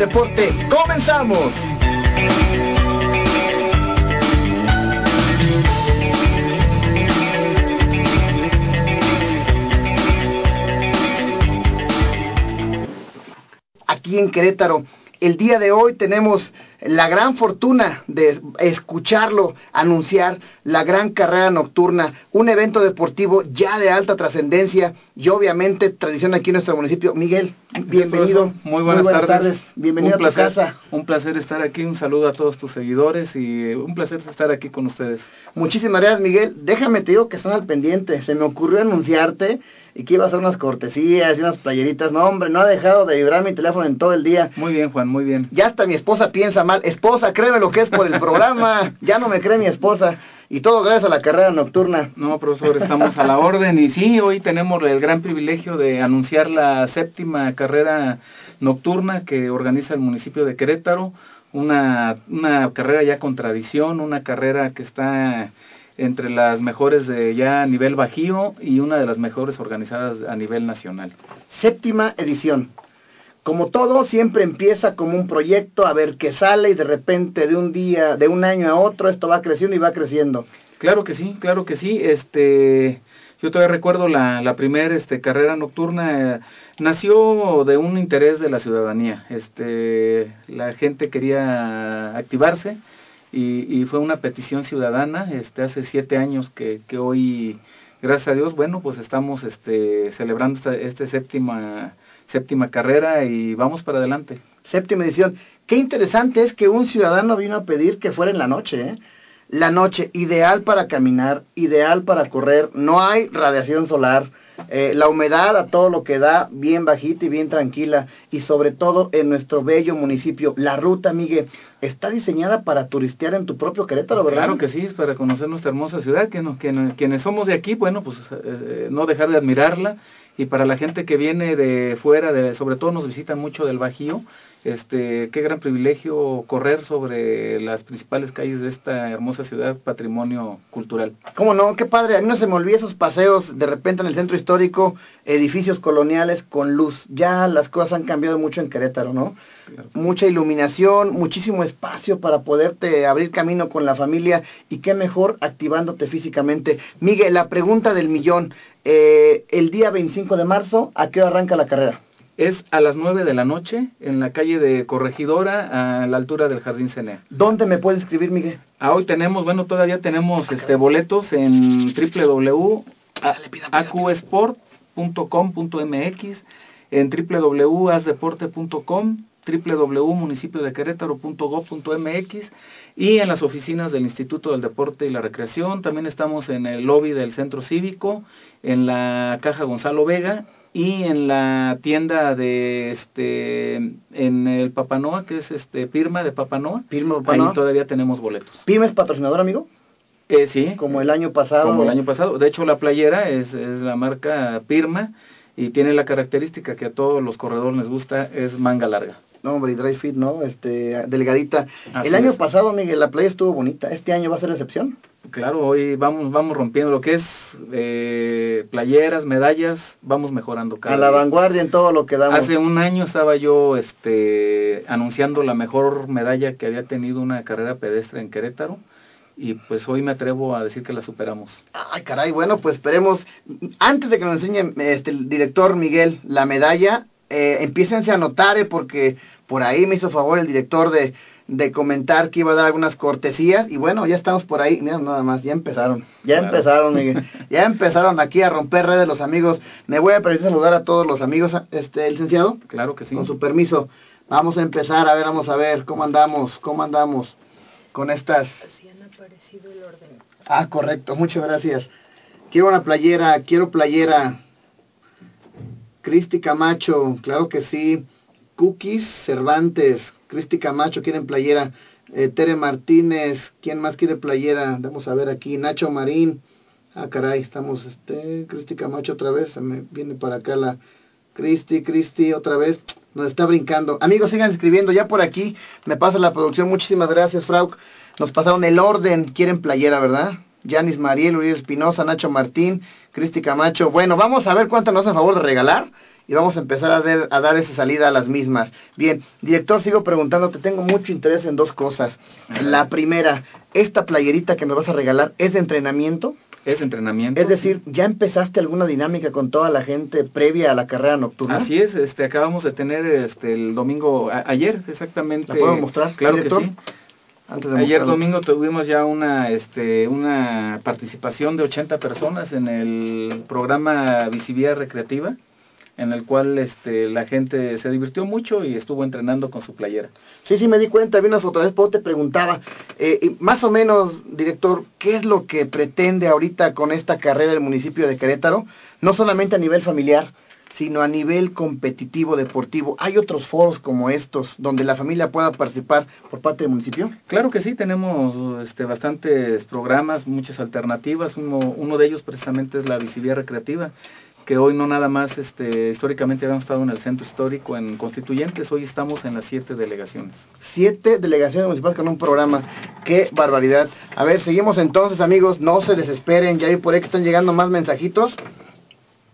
deporte, comenzamos. Aquí en Querétaro, el día de hoy tenemos la gran fortuna de escucharlo anunciar la gran carrera nocturna, un evento deportivo ya de alta trascendencia y obviamente tradición aquí en nuestro municipio. Miguel, bienvenido. Muy buenas, tardes. Bienvenido a tu casa. Un placer estar aquí, un saludo a todos tus seguidores y un placer estar aquí con ustedes. Muchísimas gracias, Miguel. Déjame te digo que están al pendiente. Se me ocurrió anunciarte y que iba a hacer unas cortesías y unas playeritas. No, hombre, no ha dejado de vibrar mi teléfono en todo el día. Muy bien, Juan, muy bien. Ya hasta mi esposa piensa mal. Esposa, créeme lo que es por el programa. ya no me cree mi esposa. Y todo gracias a la carrera nocturna. No, profesor, estamos a la orden. Y sí, hoy tenemos el gran privilegio de anunciar la séptima carrera nocturna que organiza el municipio de Querétaro. Una, una carrera ya con tradición, una carrera que está entre las mejores de ya a nivel bajío y una de las mejores organizadas a nivel nacional. Séptima edición. Como todo, siempre empieza como un proyecto, a ver qué sale y de repente de un día, de un año a otro, esto va creciendo y va creciendo. Claro que sí, claro que sí. Este, yo todavía recuerdo la, la primera este, carrera nocturna, eh, nació de un interés de la ciudadanía. Este, la gente quería activarse y, y, fue una petición ciudadana este hace siete años que, que hoy gracias a Dios bueno pues estamos este celebrando esta este séptima séptima carrera y vamos para adelante séptima edición qué interesante es que un ciudadano vino a pedir que fuera en la noche ¿eh? La noche ideal para caminar ideal para correr no hay radiación solar eh, la humedad a todo lo que da, bien bajita y bien tranquila, y sobre todo en nuestro bello municipio. La ruta, Miguel, está diseñada para turistear en tu propio Querétaro, ¿verdad? Claro que sí, es para conocer nuestra hermosa ciudad, que, no, que quienes somos de aquí, bueno, pues eh, no dejar de admirarla, y para la gente que viene de fuera, de, sobre todo nos visitan mucho del Bajío, este, qué gran privilegio correr sobre las principales calles de esta hermosa ciudad, patrimonio cultural. ¿Cómo no? Qué padre. A mí no se me olvida esos paseos de repente en el centro histórico, edificios coloniales con luz. Ya las cosas han cambiado mucho en Querétaro, ¿no? Mucha iluminación, muchísimo espacio para poderte abrir camino con la familia y qué mejor activándote físicamente. Miguel, la pregunta del millón. Eh, el día 25 de marzo, ¿a qué hora arranca la carrera? Es a las 9 de la noche en la calle de Corregidora a la altura del Jardín Cenea. ¿Dónde me puede escribir, Miguel? Ah, hoy tenemos, bueno, todavía tenemos este boletos en www.aqsport.com.mx, en www.asdeporte.com, www.municipiodequerétaro.gov.mx y en las oficinas del Instituto del Deporte y la Recreación. También estamos en el lobby del Centro Cívico, en la Caja Gonzalo Vega y en la tienda de este en el Papanoa que es este Pirma de Papanoa, Pirma Papanoa. ahí todavía tenemos boletos. ¿Pirma es patrocinador amigo? Eh, sí. Como el año pasado. Como el año pasado. De hecho la playera es, es la marca Pirma y tiene la característica que a todos los corredores les gusta es manga larga. No, hombre, y dry fit, ¿no? Este, delgadita. el año pasado, Miguel, la playa estuvo bonita. ¿Este año va a ser excepción? Claro, hoy vamos vamos rompiendo lo que es eh, playeras, medallas, vamos mejorando cada A la vanguardia en todo lo que damos. Hace un año estaba yo este anunciando la mejor medalla que había tenido una carrera pedestre en Querétaro y pues hoy me atrevo a decir que la superamos. Ay, caray, bueno, pues esperemos, antes de que nos enseñe este, el director Miguel la medalla, eh, empiécense a notar, eh, porque por ahí me hizo favor el director de, de comentar que iba a dar algunas cortesías, y bueno, ya estamos por ahí, mira, nada más, ya empezaron, ya empezaron, Miguel, ya empezaron aquí a romper redes los amigos. Me voy a permitir saludar a todos los amigos, este, licenciado. Claro que sí. Con su permiso. Vamos a empezar, a ver, vamos a ver, ¿cómo andamos? ¿Cómo andamos con estas el orden. Ah, correcto, muchas gracias. Quiero una playera, quiero playera. Cristi Camacho, claro que sí. Cookies Cervantes, Cristi Camacho quieren playera. Eh, Tere Martínez, ¿quién más quiere playera? Vamos a ver aquí. Nacho Marín. Ah, caray, estamos, este, Cristi Camacho otra vez, se me viene para acá la Cristi, Cristi otra vez, nos está brincando. Amigos, sigan escribiendo, ya por aquí me pasa la producción, muchísimas gracias, Frauk. Nos pasaron el orden, quieren playera, ¿verdad? Yanis Mariel, Uriel Espinosa, Nacho Martín, Cristi Camacho. Bueno, vamos a ver cuánto nos hace favor de regalar y vamos a empezar a, a dar esa salida a las mismas. Bien, director, sigo preguntándote, tengo mucho interés en dos cosas. La primera, ¿esta playerita que nos vas a regalar es de entrenamiento? Es entrenamiento. Es decir, ¿ya empezaste alguna dinámica con toda la gente previa a la carrera nocturna? Así es, este, acabamos de tener este, el domingo, ayer exactamente. ¿La puedo mostrar? Claro que sí. Ayer domingo tuvimos ya una, este, una participación de 80 personas en el programa Visivía Recreativa, en el cual este, la gente se divirtió mucho y estuvo entrenando con su playera. Sí, sí, me di cuenta, vi unas fotografías, pero te preguntaba, eh, más o menos, director, ¿qué es lo que pretende ahorita con esta carrera del municipio de Querétaro? No solamente a nivel familiar, sino a nivel competitivo deportivo. ¿Hay otros foros como estos donde la familia pueda participar por parte del municipio? Claro que sí, tenemos este, bastantes programas, muchas alternativas. Uno, uno de ellos precisamente es la visibilidad recreativa que hoy no nada más este, históricamente habíamos estado en el centro histórico en Constituyentes, hoy estamos en las siete delegaciones. Siete delegaciones municipales con un programa, qué barbaridad. A ver, seguimos entonces amigos, no se desesperen, ya hay por ahí que están llegando más mensajitos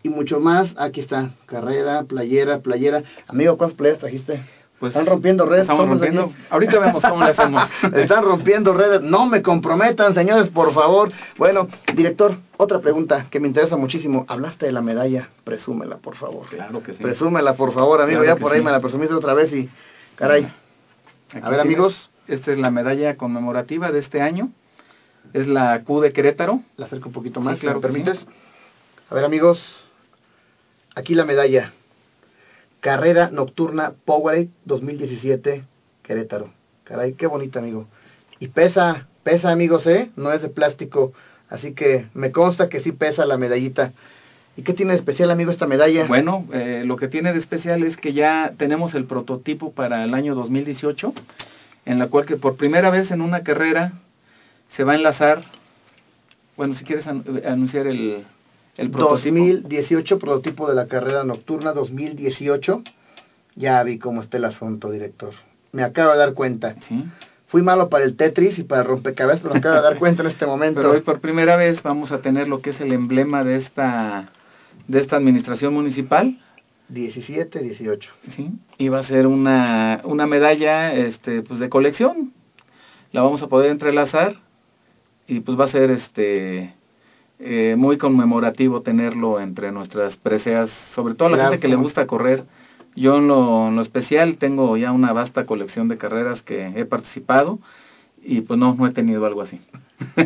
y mucho más. Aquí está, carrera, playera, playera. Amigo, ¿cuántas playeras trajiste? Pues están rompiendo redes. Estamos rompiendo. Ahorita vemos cómo le hacemos. están rompiendo redes. No me comprometan, señores, por favor. Bueno, director, otra pregunta que me interesa muchísimo. Hablaste de la medalla. Presúmela, por favor. Claro que sí. Presúmela, por favor, amigo. ya por ahí me la presumiste otra vez y. Caray. a ver, amigos. Esta es la medalla conmemorativa de este año. Es la Q de Querétaro. La acerco un poquito más, claro. ¿me permites? A ver, amigos. Aquí la medalla. Carrera Nocturna Powerade 2017 Querétaro. Caray, qué bonita, amigo. Y pesa, pesa, amigos, ¿eh? No es de plástico. Así que me consta que sí pesa la medallita. ¿Y qué tiene de especial, amigo, esta medalla? Bueno, eh, lo que tiene de especial es que ya tenemos el prototipo para el año 2018, en la cual que por primera vez en una carrera se va a enlazar, bueno, si quieres anunciar el, el 2018, prototipo de la carrera nocturna 2018. Ya vi cómo está el asunto, director. Me acabo de dar cuenta. Fui malo para el Tetris y para el rompecabezas, pero me acabo de dar cuenta en este momento. Pero hoy por primera vez vamos a tener lo que es el emblema de esta de esta administración municipal. 17, 18. Sí. Y va a ser una, una medalla este pues de colección. La vamos a poder entrelazar y pues va a ser este eh, muy conmemorativo tenerlo entre nuestras preseas, sobre todo a la gente que le gusta correr. Yo en lo, en lo, especial tengo ya una vasta colección de carreras que he participado y pues no, no he tenido algo así.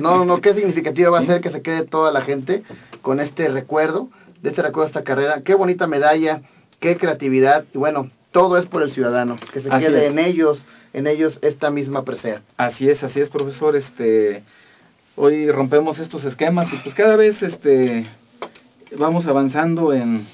No, no, qué significativo va a ser que se quede toda la gente con este recuerdo, de este recuerdo de esta carrera. Qué bonita medalla, qué creatividad y bueno, todo es por el ciudadano, que se quede en ellos, en ellos esta misma presea. Así es, así es, profesor, este hoy rompemos estos esquemas y pues cada vez este vamos avanzando en,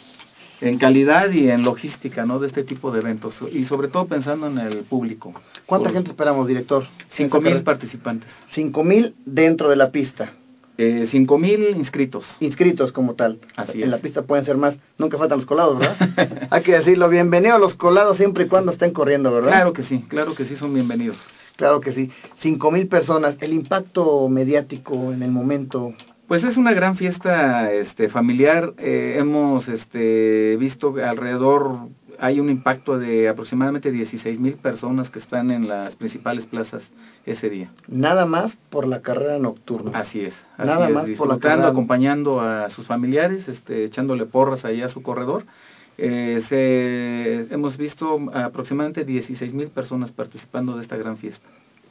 en calidad y en logística ¿no? de este tipo de eventos y sobre todo pensando en el público. ¿Cuánta gente esperamos, director? Cinco mil participantes. Cinco mil dentro de la pista. Eh, cinco mil inscritos. Inscritos como tal. Así en la pista pueden ser más. Nunca faltan los colados, ¿verdad? Hay que decirlo. Bienvenido a los colados siempre y cuando estén corriendo, ¿verdad? Claro que sí, claro que sí son bienvenidos. Claro que sí. Cinco mil personas. El impacto mediático en el momento. Pues es una gran fiesta este, familiar. Eh, hemos este, visto alrededor, hay un impacto de aproximadamente 16 mil personas que están en las principales plazas ese día. Nada más por la carrera nocturna. Así es. Nada más por la carrera. acompañando a sus familiares, este, echándole porras ahí a su corredor. Eh, se, hemos visto aproximadamente 16 mil personas participando de esta gran fiesta.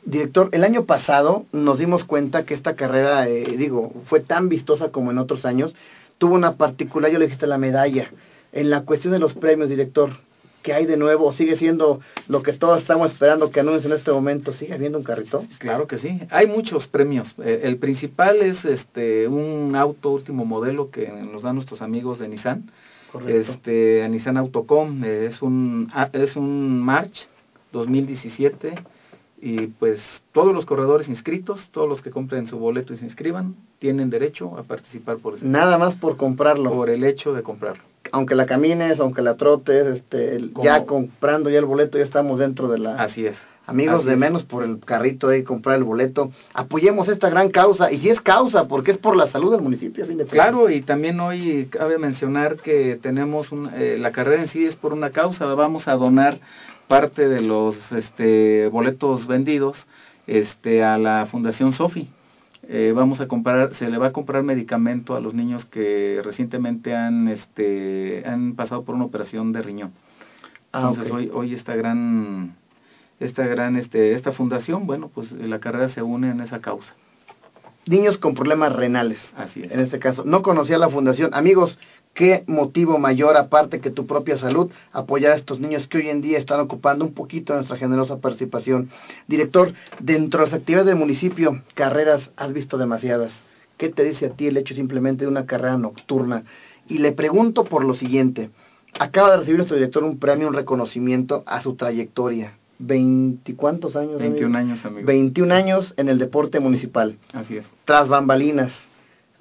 Director, el año pasado nos dimos cuenta que esta carrera, eh, digo, fue tan vistosa como en otros años. Tuvo una particular, yo le dijiste la medalla. En la cuestión de los premios, director, ¿qué hay de nuevo? ¿Sigue siendo lo que todos estamos esperando que anuncien en este momento? ¿Sigue habiendo un carrito? Claro que sí. Hay muchos premios. Eh, el principal es este un auto último modelo que nos dan nuestros amigos de Nissan. Correcto. Este, Nissan Autocom. Eh, es, un, ah, es un March 2017 y pues todos los corredores inscritos, todos los que compren su boleto y se inscriban, tienen derecho a participar por eso. Nada más por comprarlo. Por el hecho de comprarlo. Aunque la camines, aunque la trotes, este, ya comprando ya el boleto, ya estamos dentro de la... Así es. Amigos, de menos por el carrito de comprar el boleto. Apoyemos esta gran causa. Y si es causa, porque es por la salud del municipio. claro, y también hoy cabe mencionar que tenemos un, eh, la carrera en sí es por una causa. Vamos a donar parte de los este, boletos vendidos este, a la Fundación Sofi. Eh, vamos a comprar, se le va a comprar medicamento a los niños que recientemente han, este, han pasado por una operación de riñón. Ah, Entonces hoy, hoy esta gran, esta gran, este, esta fundación, bueno, pues la carrera se une en esa causa. Niños con problemas renales. Así es. En este caso, no conocía la fundación. Amigos, qué motivo mayor, aparte que tu propia salud, apoyar a estos niños que hoy en día están ocupando un poquito de nuestra generosa participación. Director, dentro de las actividades del municipio, carreras has visto demasiadas. ¿Qué te dice a ti el hecho simplemente de una carrera nocturna? Y le pregunto por lo siguiente. Acaba de recibir nuestro director un premio, un reconocimiento a su trayectoria. ¿Veinticuántos años? 21 años, amigo. 21 años en el deporte municipal. Así es. Tras bambalinas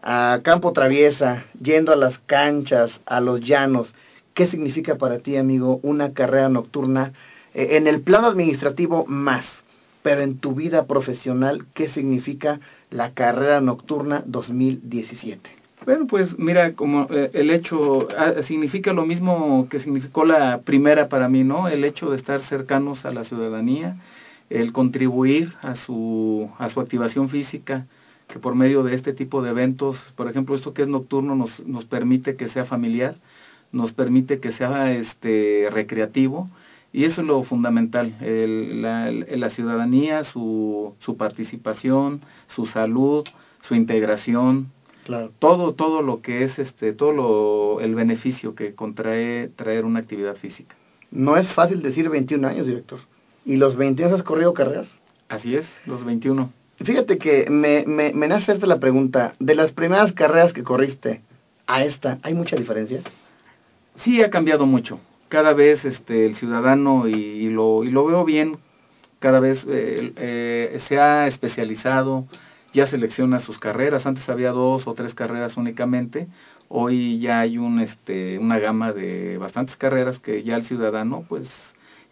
a campo traviesa, yendo a las canchas, a los llanos. ¿Qué significa para ti, amigo, una carrera nocturna eh, en el plano administrativo más? Pero en tu vida profesional, ¿qué significa la carrera nocturna 2017? Bueno, pues mira, como eh, el hecho ah, significa lo mismo que significó la primera para mí, ¿no? El hecho de estar cercanos a la ciudadanía, el contribuir a su a su activación física, que por medio de este tipo de eventos, por ejemplo, esto que es nocturno nos, nos permite que sea familiar, nos permite que sea este recreativo y eso es lo fundamental, el, la, la, ciudadanía, su, su participación, su salud, su integración, claro. todo todo lo que es este todo lo, el beneficio que contrae traer una actividad física. No es fácil decir 21 años, director. ¿Y los 21 has corrido carreras? Así es, los 21. Fíjate que me, me, me nace hacerte la pregunta, de las primeras carreras que corriste a esta, ¿hay mucha diferencia? Sí, ha cambiado mucho. Cada vez este, el ciudadano, y, lo, y lo veo bien, cada vez eh, eh, se ha especializado, ya selecciona sus carreras. Antes había dos o tres carreras únicamente. Hoy ya hay un, este, una gama de bastantes carreras que ya el ciudadano, pues,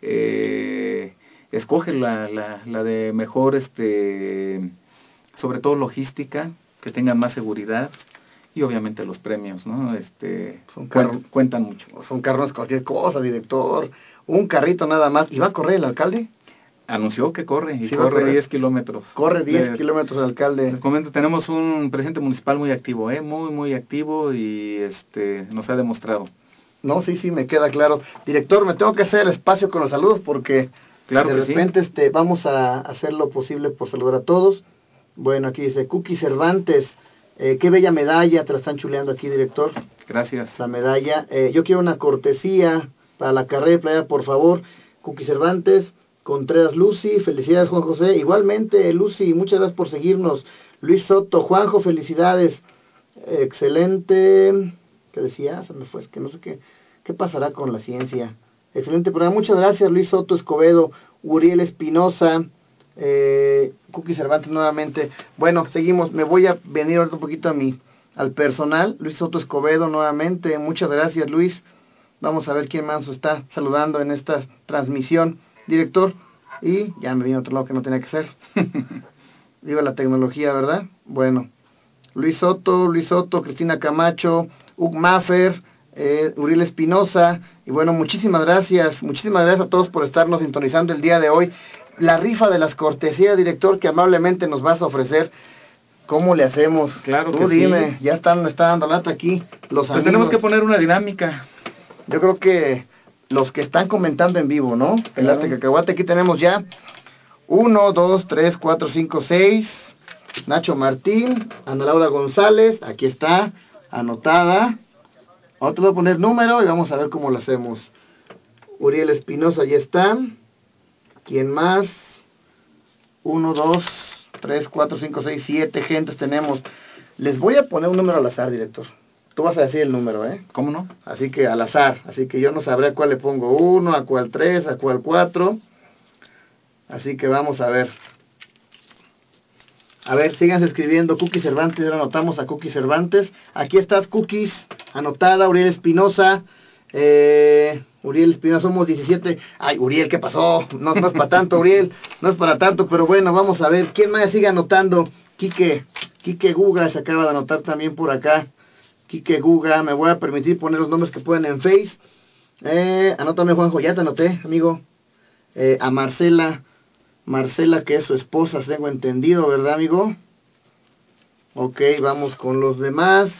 eh, escoge la, la, la de mejor, este, sobre todo logística, que tenga más seguridad y obviamente los premios, ¿no? Este, son cuentan mucho. Son carros cualquier cosa, director. Un carrito nada más. ¿Y va a correr el alcalde? Anunció que corre y corre 10 kilómetros. Corre 10 kilómetros alcalde. Les comento, tenemos un presidente municipal muy activo, ¿eh? Muy, muy activo y este nos ha demostrado. No, sí, sí, me queda claro. Director, me tengo que hacer el espacio con los saludos porque Claro de repente este, vamos a hacer lo posible por saludar a todos. Bueno, aquí dice Cookie Cervantes. Eh, qué bella medalla, te la están chuleando aquí, director. Gracias. La medalla. Eh, yo quiero una cortesía para la carrera de playa, por favor. Cookie Cervantes, Contreras Lucy, felicidades Juan José. Igualmente, Lucy, muchas gracias por seguirnos. Luis Soto, Juanjo, felicidades. excelente. ¿Qué decía? Se me fue, es que no sé qué, qué pasará con la ciencia. Excelente programa. Muchas gracias, Luis Soto Escobedo, Uriel Espinosa, eh, Cookie Cervantes nuevamente. Bueno, seguimos. Me voy a venir ahorita un poquito a mi, al personal. Luis Soto Escobedo nuevamente. Muchas gracias, Luis. Vamos a ver quién más está saludando en esta transmisión. Director. Y ya me vino otro lado que no tenía que ser. Viva la tecnología, ¿verdad? Bueno. Luis Soto, Luis Soto, Cristina Camacho, Ug Maffer, eh, Uriel Espinosa. Y bueno, muchísimas gracias, muchísimas gracias a todos por estarnos sintonizando el día de hoy. La rifa de las cortesías, director, que amablemente nos vas a ofrecer. ¿Cómo le hacemos? Claro Tú que dime, sí. ya están, está dando lata aquí los Pues amigos. tenemos que poner una dinámica. Yo creo que los que están comentando en vivo, ¿no? El arte cacahuate, aquí tenemos ya 1, 2, 3, 4, 5, 6. Nacho Martín, Ana Laura González, aquí está, anotada. Ahora te voy a poner número y vamos a ver cómo lo hacemos. Uriel Espinosa, ya está. ¿Quién más? 1, 2, 3, 4, 5, 6, 7 gentes tenemos. Les voy a poner un número al azar, director. Tú vas a decir el número, ¿eh? ¿Cómo no? Así que al azar. Así que yo no sabré a cuál le pongo uno, a cuál tres, a cuál cuatro. Así que vamos a ver. A ver, síganse escribiendo. Cookie Cervantes, ya anotamos a Cookie Cervantes. Aquí estás, Cookies, anotada. Uriel Espinosa. Eh, Uriel Espinosa, somos 17. Ay, Uriel, ¿qué pasó? No, no es para tanto, Uriel. No es para tanto, pero bueno, vamos a ver. ¿Quién más sigue anotando? Quique. Quique Guga se acaba de anotar también por acá. Quique Guga, me voy a permitir poner los nombres que pueden en Face. Eh, anótame, Juanjo, ya te anoté, amigo. Eh, a Marcela, Marcela, que es su esposa, tengo entendido, ¿verdad, amigo? Ok, vamos con los demás.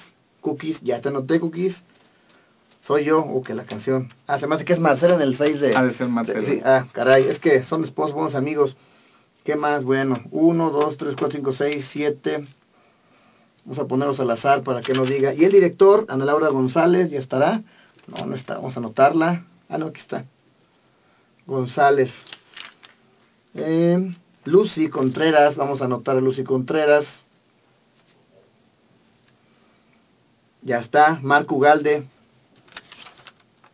Cookies, ya te anoté, Cookies. Soy yo, o que la canción. Ah, se me hace que es Marcela en el Face de... Ha de ser Marcela. Sí, ah, caray, es que son esposos, buenos amigos. ¿Qué más? Bueno, 1, 2, 3, 4, 5, 6, 7. Vamos a ponerlos al azar para que nos diga. Y el director, Ana Laura González, ¿ya estará? No, no está. Vamos a anotarla. Ah, no, aquí está. González. Eh, Lucy Contreras. Vamos a anotar a Lucy Contreras. Ya está. Marco Ugalde.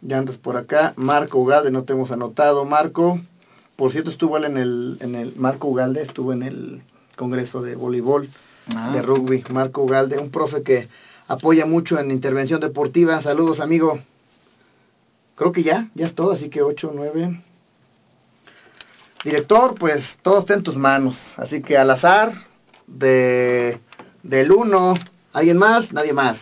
Ya andas por acá. Marco Ugalde, no te hemos anotado. Marco. Por cierto, estuvo él en el, en el. Marco Ugalde estuvo en el Congreso de Voleibol Ah, de rugby, Marco Ugalde, un profe que apoya mucho en intervención deportiva. Saludos, amigo. Creo que ya, ya es todo, así que 8, 9. Director, pues todo está en tus manos. Así que al azar, de del 1, ¿alguien más? Nadie más.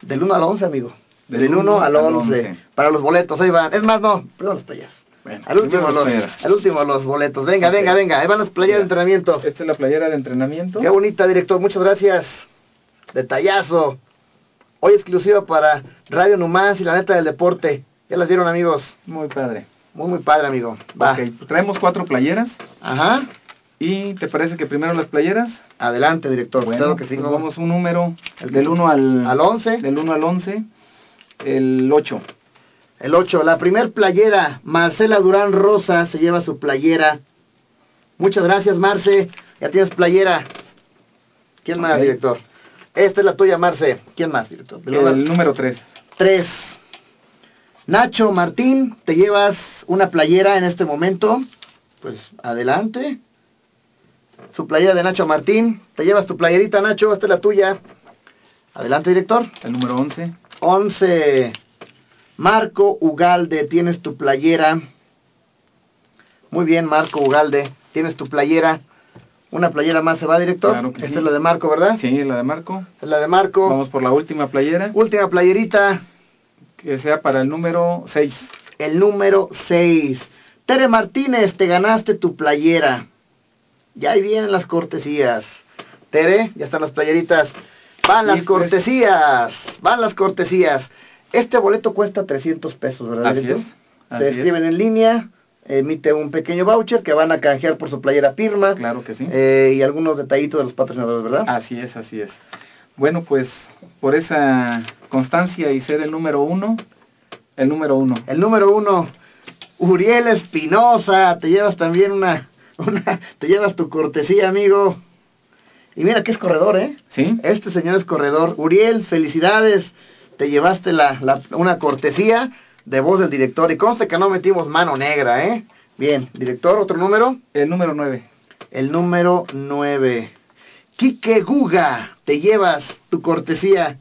Del 1 al 11, amigo. Del Del 1 uno al al 11. 11. Para los boletos, ahí van. Es más, no, primero las playas. Bueno, Al último, los, las playeras. al último los boletos. Venga, venga, venga. Ahí van las playas de entrenamiento. Esta es la playera de entrenamiento. Qué bonita, director. Muchas gracias. Detallazo. Hoy exclusiva para Radio Numans y la neta del deporte. Ya las dieron, amigos. Muy padre. Muy, muy padre, amigo. Va. Ok, pues traemos cuatro playeras. Ajá. ¿Y te parece que primero las playeras? Adelante, director. Bueno, claro que sí. pues vamos. un número El del que- 1 al, Al 11. Del 1 al 11. El 8. El 8. La primer playera. Marcela Durán Rosa se lleva su playera. Muchas gracias, Marce. Ya tienes playera. ¿Quién más, director? Esta es la tuya, Marce. ¿Quién más, director? El número 3. 3. Nacho Martín, te llevas una playera en este momento. Pues adelante. Su playera de Nacho Martín. Te llevas tu playerita, Nacho. Esta es la tuya. Adelante, director. El número 11. 11. Marco Ugalde, tienes tu playera. Muy bien, Marco Ugalde. Tienes tu playera. Una playera más se va, director. Claro que Esta sí. es la de Marco, ¿verdad? Sí, la de Marco. Es la de Marco. Vamos por la última playera. Última playerita. Que sea para el número 6. el número 6. Tere Martínez, te ganaste tu playera. Ya ahí vienen las cortesías. Tere, ya están las playeritas. Van las cortesías. Van las cortesías. Este boleto cuesta 300 pesos, ¿verdad? Así es, Se es. escriben en línea, emite un pequeño voucher que van a canjear por su playera firma. Claro que sí. eh, y algunos detallitos de los patrocinadores, ¿verdad? Así es, así es. Bueno, pues por esa constancia y ser el número 1, el número 1. El número uno, Uriel Espinosa, te llevas también una, una, te llevas tu cortesía, amigo. Y mira que es corredor, ¿eh? ¿Sí? Este señor es corredor. Uriel, felicidades, te llevaste la, la, una cortesía de voz del director. Y conste que no metimos mano negra, ¿eh? Bien, director, otro número. El número 9. El número 9. Quique Guga, te llevas tu cortesía.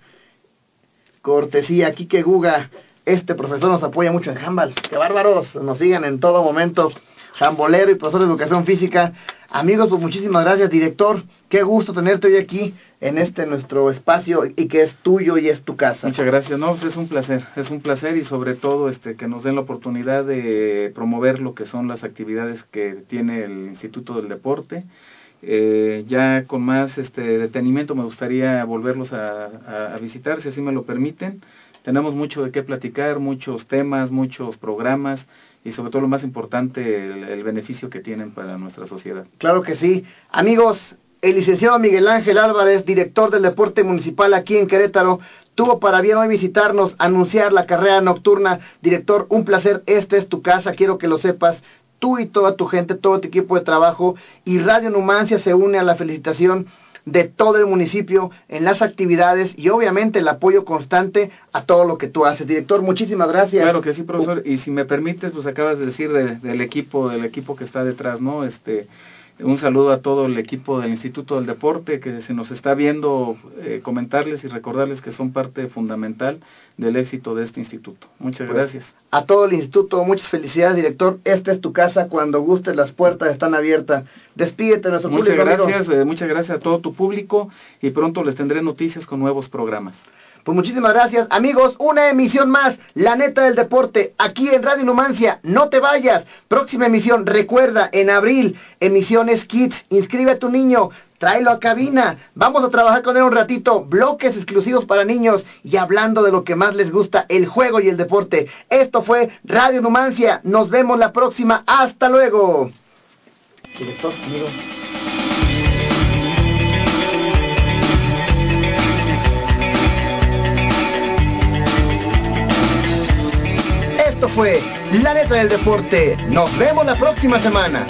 Cortesía, Quique Guga. Este profesor nos apoya mucho en handball. ¡Qué bárbaros! Nos sigan en todo momento. Jambolero y profesor de educación física. Amigos, pues muchísimas gracias, director. Qué gusto tenerte hoy aquí en este nuestro espacio y que es tuyo y es tu casa. Muchas gracias. No, pues es un placer, es un placer y sobre todo este que nos den la oportunidad de promover lo que son las actividades que tiene el Instituto del Deporte. Eh, ya con más este detenimiento me gustaría volverlos a visitar, si así me lo permiten. Tenemos mucho de qué platicar, muchos temas, muchos programas y sobre todo lo más importante, el, beneficio que tienen para nuestra sociedad. Claro que sí. Amigos, el licenciado Miguel Ángel Álvarez, director del deporte municipal aquí en Querétaro, tuvo para bien hoy visitarnos, anunciar la carrera nocturna. Director, un placer, esta es tu casa, quiero que lo sepas. Tú y toda tu gente, todo tu equipo de trabajo y Radio Numancia se une a la felicitación de todo el municipio en las actividades y obviamente el apoyo constante a todo lo que tú haces. Director, muchísimas gracias. Claro que sí, profesor. Y si me permites, pues acabas de decir del equipo, del equipo que está detrás, ¿no? Este, un saludo a todo el equipo del Instituto del Deporte que se nos está viendo, eh, comentarles y recordarles que son parte fundamental del éxito de este instituto. Muchas pues, gracias. A todo el instituto, muchas felicidades, director. Esta es tu casa, cuando gustes las puertas están abiertas. Despídete nuestro muchas Gracias, eh, muchas gracias a todo tu público y pronto les tendré noticias con nuevos programas. Pues muchísimas gracias, amigos. Una emisión más, La Neta del Deporte, aquí en Radio Numancia. No te vayas. Próxima emisión, recuerda, en abril, emisiones Kids. Inscribe a tu niño, tráelo a cabina. Vamos a trabajar con él un ratito. Bloques exclusivos para niños y hablando de lo que más les gusta, el juego y el deporte. Esto fue Radio Numancia. Nos vemos la próxima. Hasta luego. Director, fue La Neta del Deporte. Nos vemos la próxima semana.